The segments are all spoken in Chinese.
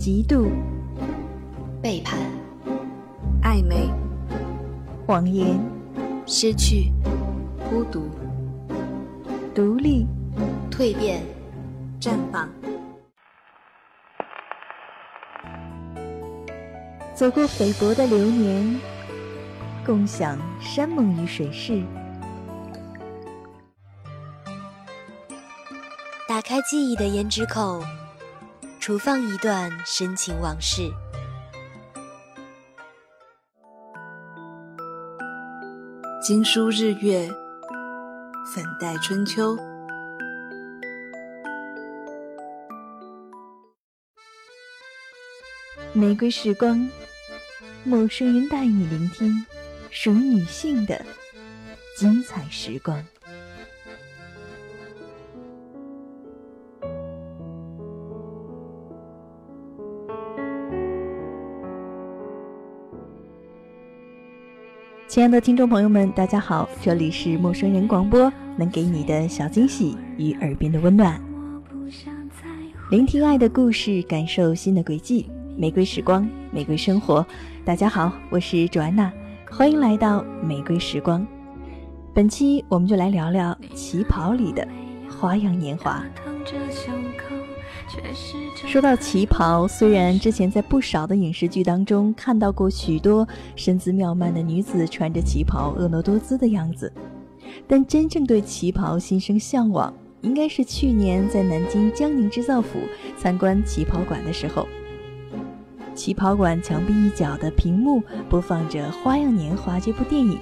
嫉妒、背叛、暧昧、谎言、失去、孤独、独立、蜕变、绽放。走过菲薄的流年，共享山盟与水誓。打开记忆的胭脂扣，储放一段深情往事。经书日月，粉黛春秋。玫瑰时光，陌生人带你聆听属于女性的精彩时光。亲爱的听众朋友们，大家好，这里是陌生人广播，能给你的小惊喜与耳边的温暖。聆听爱的故事，感受心的轨迹。玫瑰时光，玫瑰生活。大家好，我是卓安娜，欢迎来到玫瑰时光。本期我们就来聊聊旗袍里的花样年华。说到旗袍，虽然之前在不少的影视剧当中看到过许多身姿妙曼的女子穿着旗袍婀娜多姿的样子，但真正对旗袍心生向往，应该是去年在南京江宁织造府参观旗袍馆的时候。旗袍馆墙壁一角的屏幕播放着《花样年华》这部电影，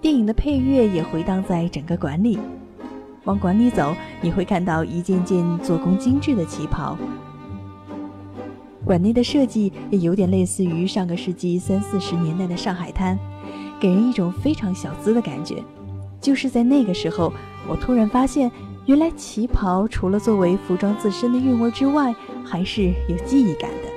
电影的配乐也回荡在整个馆里。往馆里走，你会看到一件件做工精致的旗袍。馆内的设计也有点类似于上个世纪三四十年代的上海滩，给人一种非常小资的感觉。就是在那个时候，我突然发现，原来旗袍除了作为服装自身的韵味之外，还是有记忆感的。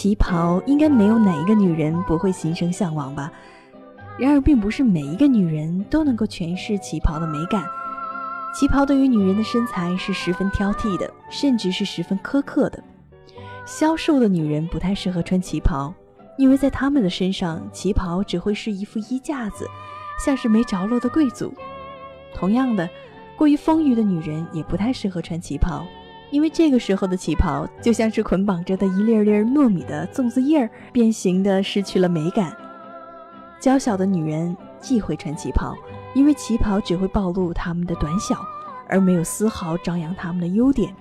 旗袍，应该没有哪一个女人不会心生向往吧？然而，并不是每一个女人都能够诠释旗袍的美感。旗袍对于女人的身材是十分挑剔的，甚至是十分苛刻的。消瘦的女人不太适合穿旗袍，因为在她们的身上，旗袍只会是一副衣架子，像是没着落的贵族。同样的，过于丰腴的女人也不太适合穿旗袍。因为这个时候的旗袍就像是捆绑着的一粒粒糯米的粽子叶儿，变形的失去了美感。娇小的女人忌讳穿旗袍，因为旗袍只会暴露她们的短小，而没有丝毫张扬她们的优点。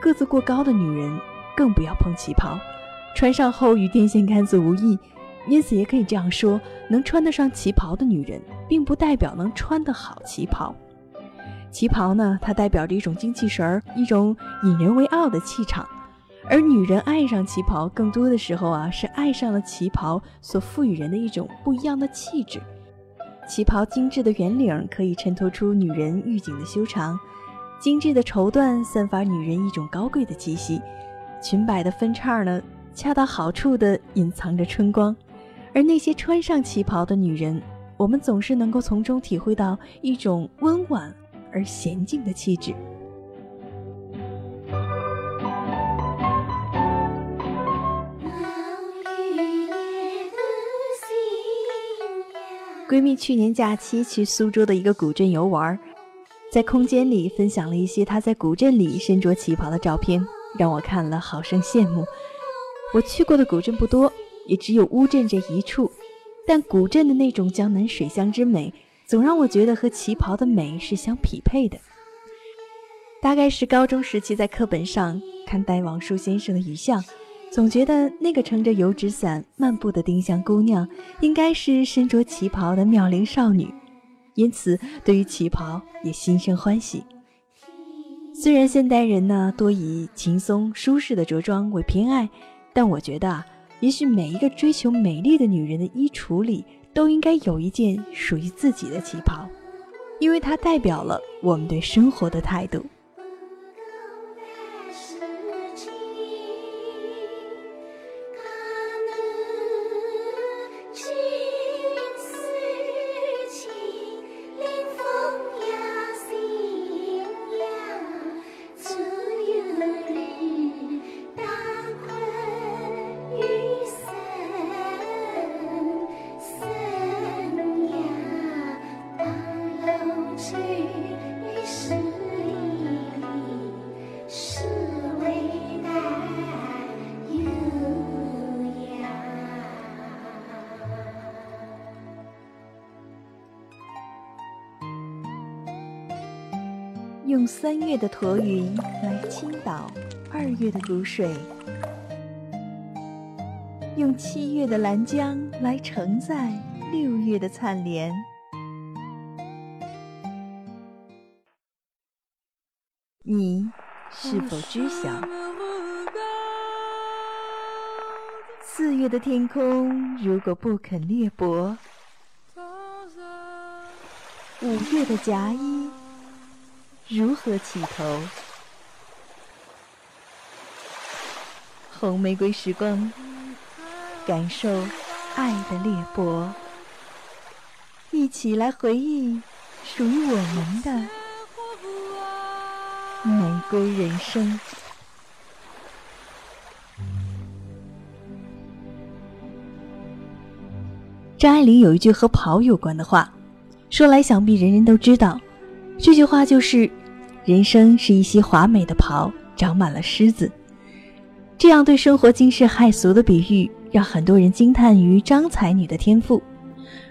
个子过高的女人更不要碰旗袍，穿上后与电线杆子无异。因此，也可以这样说：能穿得上旗袍的女人，并不代表能穿得好旗袍。旗袍呢，它代表着一种精气神儿，一种引人为傲的气场。而女人爱上旗袍，更多的时候啊，是爱上了旗袍所赋予人的一种不一样的气质。旗袍精致的圆领可以衬托出女人玉颈的修长，精致的绸缎散发女人一种高贵的气息。裙摆的分叉呢，恰到好处地隐藏着春光。而那些穿上旗袍的女人，我们总是能够从中体会到一种温婉。而娴静的气质。闺蜜去年假期去苏州的一个古镇游玩，在空间里分享了一些她在古镇里身着旗袍的照片，让我看了好生羡慕。我去过的古镇不多，也只有乌镇这一处，但古镇的那种江南水乡之美。总让我觉得和旗袍的美是相匹配的。大概是高中时期在课本上看戴王叔先生的遗像，总觉得那个撑着油纸伞漫步的丁香姑娘，应该是身着旗袍的妙龄少女，因此对于旗袍也心生欢喜。虽然现代人呢多以轻松舒适的着装为偏爱，但我觉得，也许每一个追求美丽的女人的衣橱里。都应该有一件属于自己的旗袍，因为它代表了我们对生活的态度。用三月的驼云来倾倒二月的谷水，用七月的兰江来承载六月的灿莲。你是否知晓？四月的天空如果不肯裂帛，五月的夹衣如何起头？红玫瑰时光，感受爱的裂帛，一起来回忆属于我们的玫瑰人生。张爱玲有一句和跑有关的话，说来想必人人都知道。这句话就是：“人生是一袭华美的袍，长满了虱子。”这样对生活惊世骇俗的比喻，让很多人惊叹于张才女的天赋。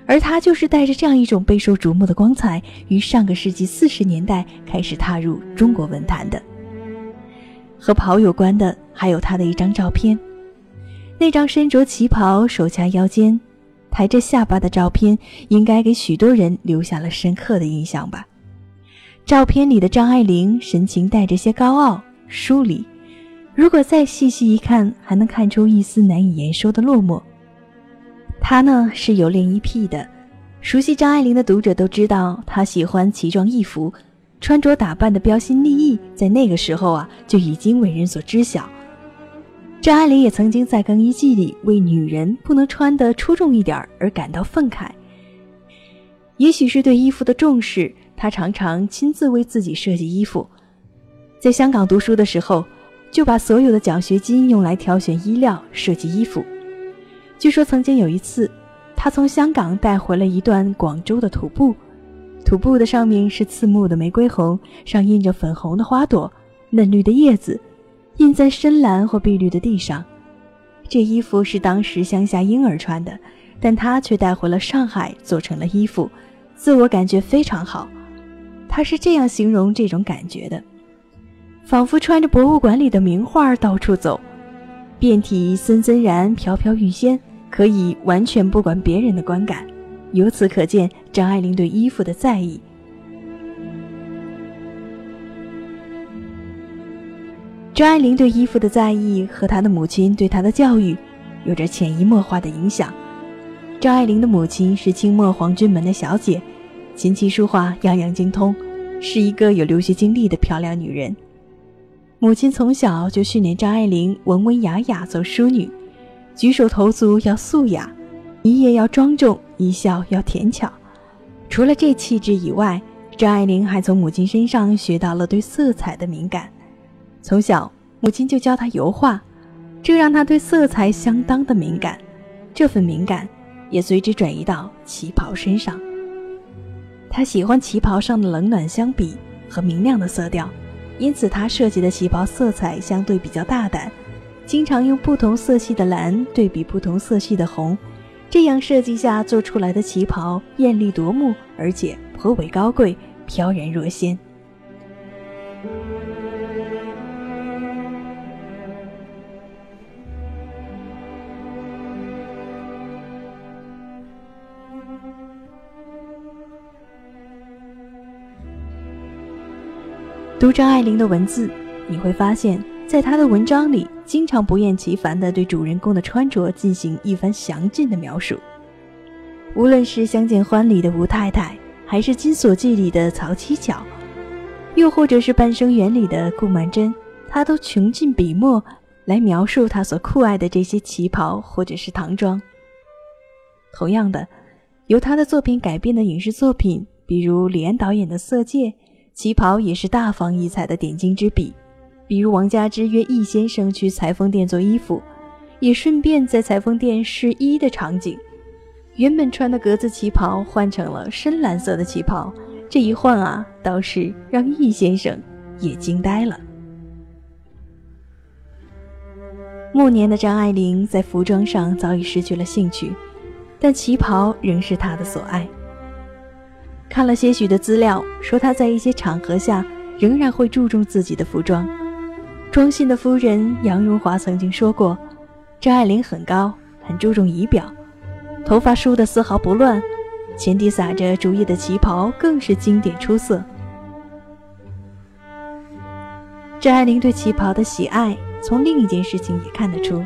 而她就是带着这样一种备受瞩目的光彩，于上个世纪四十年代开始踏入中国文坛的。和袍有关的，还有她的一张照片，那张身着旗袍、手掐腰间。抬着下巴的照片，应该给许多人留下了深刻的印象吧。照片里的张爱玲神情带着些高傲疏离，如果再细细一看，还能看出一丝难以言说的落寞。她呢是有恋衣癖的，熟悉张爱玲的读者都知道，她喜欢奇装异服，穿着打扮的标新立异，在那个时候啊就已经为人所知晓。张爱玲也曾经在更衣季里为女人不能穿得出众一点而感到愤慨。也许是对衣服的重视，他常常亲自为自己设计衣服。在香港读书的时候，就把所有的奖学金用来挑选衣料、设计衣服。据说曾经有一次，他从香港带回了一段广州的土布，土布的上面是刺目的玫瑰红，上印着粉红的花朵、嫩绿的叶子。印在深蓝或碧绿的地上，这衣服是当时乡下婴儿穿的，但他却带回了上海做成了衣服，自我感觉非常好。他是这样形容这种感觉的：仿佛穿着博物馆里的名画到处走，遍体森森然，飘飘欲仙，可以完全不管别人的观感。由此可见，张爱玲对衣服的在意。张爱玲对衣服的在意和她的母亲对她的教育，有着潜移默化的影响。张爱玲的母亲是清末皇军门的小姐，琴棋书画样样精通，是一个有留学经历的漂亮女人。母亲从小就训练张爱玲文文雅雅做淑女，举手投足要素雅，一夜要庄重，一笑要甜巧。除了这气质以外，张爱玲还从母亲身上学到了对色彩的敏感。从小，母亲就教她油画，这让她对色彩相当的敏感。这份敏感也随之转移到旗袍身上。他喜欢旗袍上的冷暖相比和明亮的色调，因此他设计的旗袍色彩相对比较大胆，经常用不同色系的蓝对比不同色系的红，这样设计下做出来的旗袍艳丽夺目，而且颇为高贵，飘然若仙。读张爱玲的文字，你会发现，在她的文章里，经常不厌其烦地对主人公的穿着进行一番详尽的描述。无论是《相见欢》里的吴太太，还是《金锁记》里的曹七巧，又或者是《半生缘》里的顾曼桢，她都穷尽笔墨来描述她所酷爱的这些旗袍或者是唐装。同样的，由她的作品改编的影视作品，比如李安导演的《色戒》。旗袍也是大放异彩的点睛之笔，比如王佳芝约易先生去裁缝店做衣服，也顺便在裁缝店试衣的场景。原本穿的格子旗袍换成了深蓝色的旗袍，这一换啊，倒是让易先生也惊呆了。暮年的张爱玲在服装上早已失去了兴趣，但旗袍仍是她的所爱。看了些许的资料，说她在一些场合下仍然会注重自己的服装。庄信的夫人杨荣华曾经说过：“张爱玲很高，很注重仪表，头发梳得丝毫不乱，前底撒着竹叶的旗袍更是经典出色。”张爱玲对旗袍的喜爱，从另一件事情也看得出。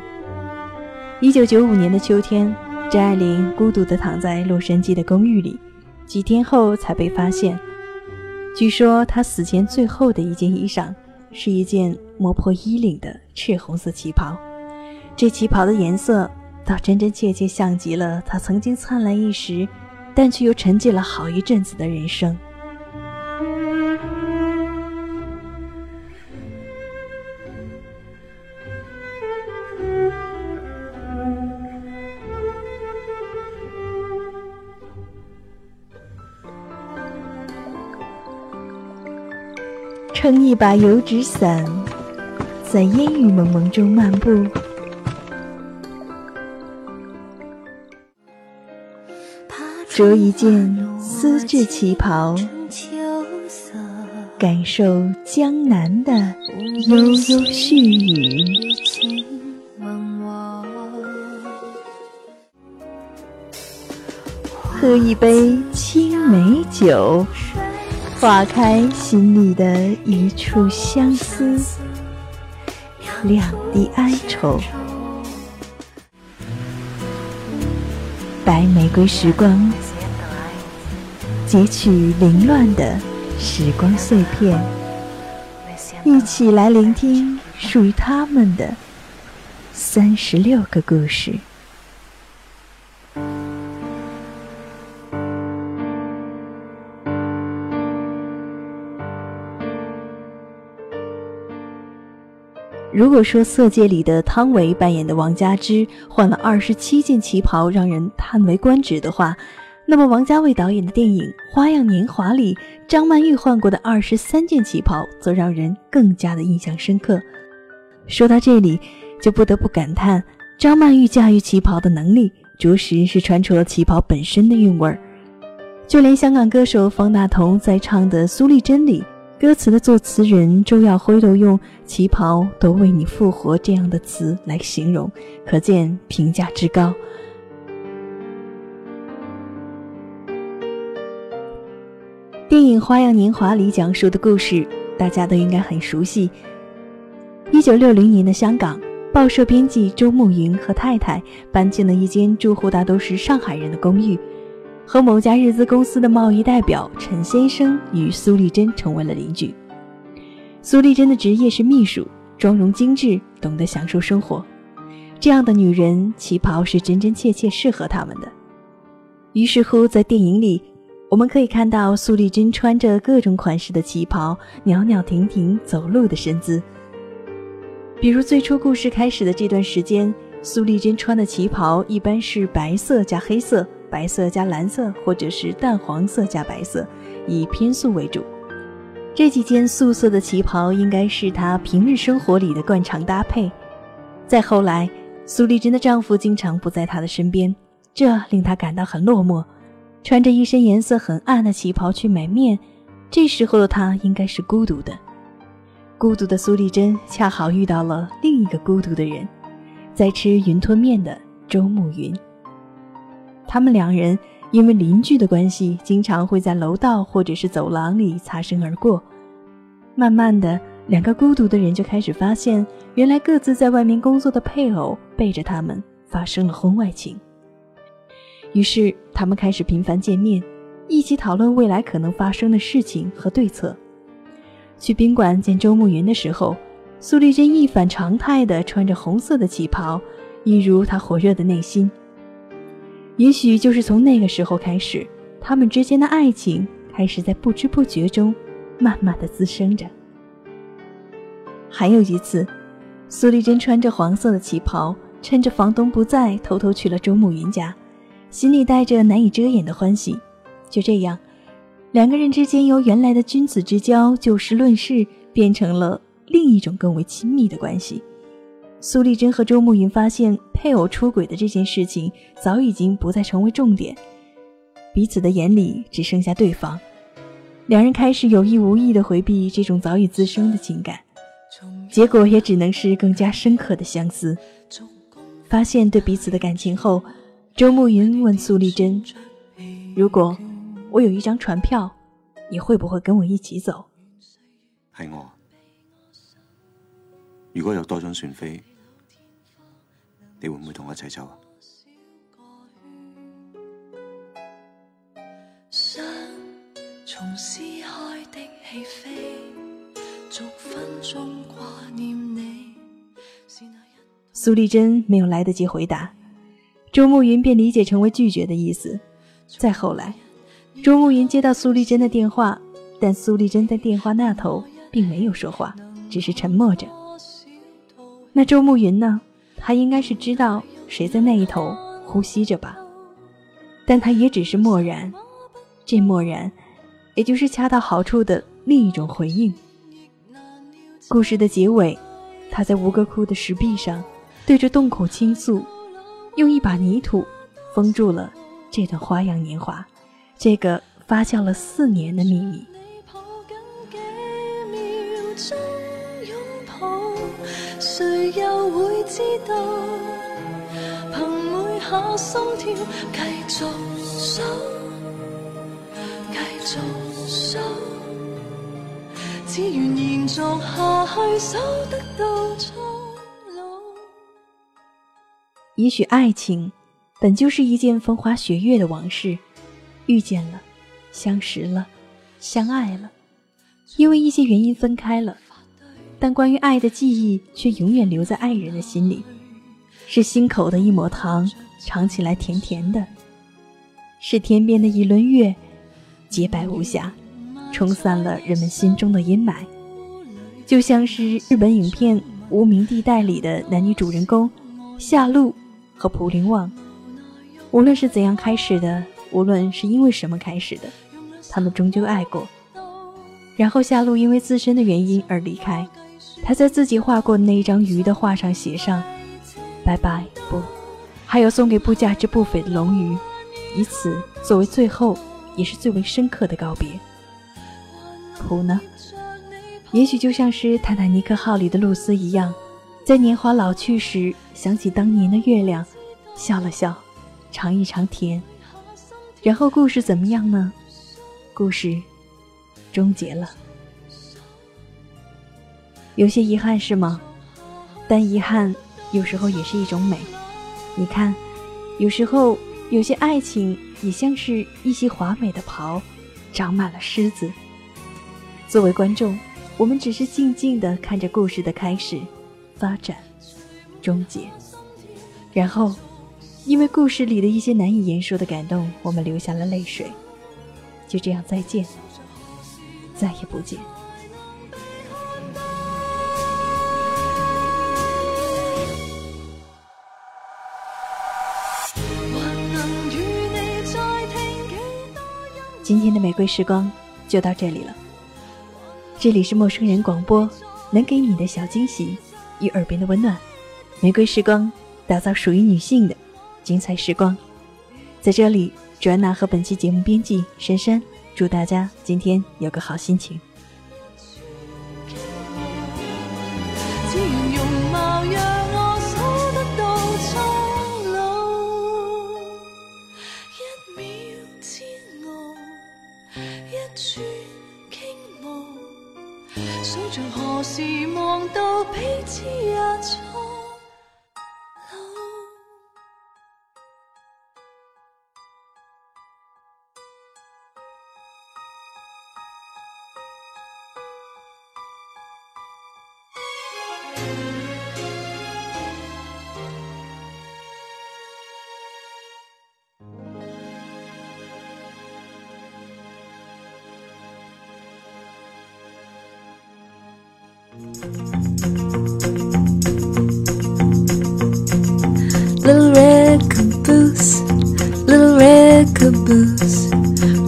一九九五年的秋天，张爱玲孤独地躺在洛杉矶的公寓里，几天后才被发现。据说他死前最后的一件衣裳。是一件磨破衣领的赤红色旗袍，这旗袍的颜色倒真真切切像极了他曾经灿烂一时，但却又沉寂了好一阵子的人生。撑一把油纸伞，在烟雨蒙蒙中漫步，着一件丝质旗袍，感受江南的悠悠絮语，喝一杯青梅酒。化开心里的一处相思，两地哀愁。白玫瑰时光，截取凌乱的时光碎片，一起来聆听属于他们的三十六个故事。如果说《色戒》里的汤唯扮演的王佳芝换了二十七件旗袍，让人叹为观止的话，那么王家卫导演的电影《花样年华》里，张曼玉换过的二十三件旗袍，则让人更加的印象深刻。说到这里，就不得不感叹张曼玉驾驭旗袍的能力，着实是穿出了旗袍本身的韵味儿。就连香港歌手方大同在唱的《苏丽珍》里。歌词的作词人周耀辉都用“旗袍都为你复活”这样的词来形容，可见评价之高。电影《花样年华》里讲述的故事，大家都应该很熟悉。一九六零年的香港，报社编辑周慕云和太太搬进了一间住户大都是上海人的公寓。和某家日资公司的贸易代表陈先生与苏丽珍成为了邻居。苏丽珍的职业是秘书，妆容精致，懂得享受生活。这样的女人，旗袍是真真切切适合她们的。于是乎，在电影里，我们可以看到苏丽珍穿着各种款式的旗袍，袅袅婷婷走路的身姿。比如最初故事开始的这段时间，苏丽珍穿的旗袍一般是白色加黑色。白色加蓝色，或者是淡黄色加白色，以偏素为主。这几件素色的旗袍应该是她平日生活里的惯常搭配。再后来，苏丽珍的丈夫经常不在她的身边，这令她感到很落寞。穿着一身颜色很暗的旗袍去买面，这时候的她应该是孤独的。孤独的苏丽珍恰好遇到了另一个孤独的人，在吃云吞面的周慕云。他们两人因为邻居的关系，经常会在楼道或者是走廊里擦身而过。慢慢的，两个孤独的人就开始发现，原来各自在外面工作的配偶背着他们发生了婚外情。于是，他们开始频繁见面，一起讨论未来可能发生的事情和对策。去宾馆见周慕云的时候，苏丽珍一反常态的穿着红色的旗袍，一如她火热的内心。也许就是从那个时候开始，他们之间的爱情开始在不知不觉中，慢慢的滋生着。还有一次，苏丽珍穿着黄色的旗袍，趁着房东不在，偷偷去了周慕云家，心里带着难以遮掩的欢喜。就这样，两个人之间由原来的君子之交、就事论事，变成了另一种更为亲密的关系。苏丽珍和周慕云发现配偶出轨的这件事情早已经不再成为重点，彼此的眼里只剩下对方。两人开始有意无意地回避这种早已滋生的情感，结果也只能是更加深刻的相思。发现对彼此的感情后，周慕云问苏丽珍：“如果我有一张船票，你会不会跟我一起走？”系我。如果有多张船飞，你会唔会同我一齐走啊？苏丽珍没有来得及回答，周慕云便理解成为拒绝的意思。再后来，周慕云接到苏丽珍的电话，但苏丽珍在电话那头并没有说话，只是沉默着。那周慕云呢？他应该是知道谁在那一头呼吸着吧，但他也只是默然。这默然，也就是恰到好处的另一种回应。故事的结尾，他在吴哥窟的石壁上，对着洞口倾诉，用一把泥土封住了这段花样年华，这个发酵了四年的秘密。谁又会知道？凭每下心跳，继续守，继续守，只愿延续下去，守得到终老。也许爱情本就是一件风花雪月的往事，遇见了，相识了，相爱了，因为一些原因分开了。但关于爱的记忆却永远留在爱人的心里，是心口的一抹糖，尝起来甜甜的；是天边的一轮月，洁白无瑕，冲散了人们心中的阴霾。就像是日本影片《无名地带》里的男女主人公夏露和蒲陵望，无论是怎样开始的，无论是因为什么开始的，他们终究爱过。然后夏露因为自身的原因而离开。他在自己画过的那一张鱼的画上写上“拜拜”，不，还有送给不价值不菲的龙鱼，以此作为最后也是最为深刻的告别。普呢？也许就像是泰坦尼克号里的露丝一样，在年华老去时想起当年的月亮，笑了笑，尝一尝甜。然后故事怎么样呢？故事终结了。有些遗憾是吗？但遗憾有时候也是一种美。你看，有时候有些爱情也像是一袭华美的袍，长满了虱子。作为观众，我们只是静静地看着故事的开始、发展、终结，然后，因为故事里的一些难以言说的感动，我们流下了泪水。就这样，再见，再也不见。今天的玫瑰时光就到这里了。这里是陌生人广播，能给你的小惊喜与耳边的温暖。玫瑰时光，打造属于女性的精彩时光。在这里，卓安娜和本期节目编辑珊珊，祝大家今天有个好心情。想着何时望到彼此一出。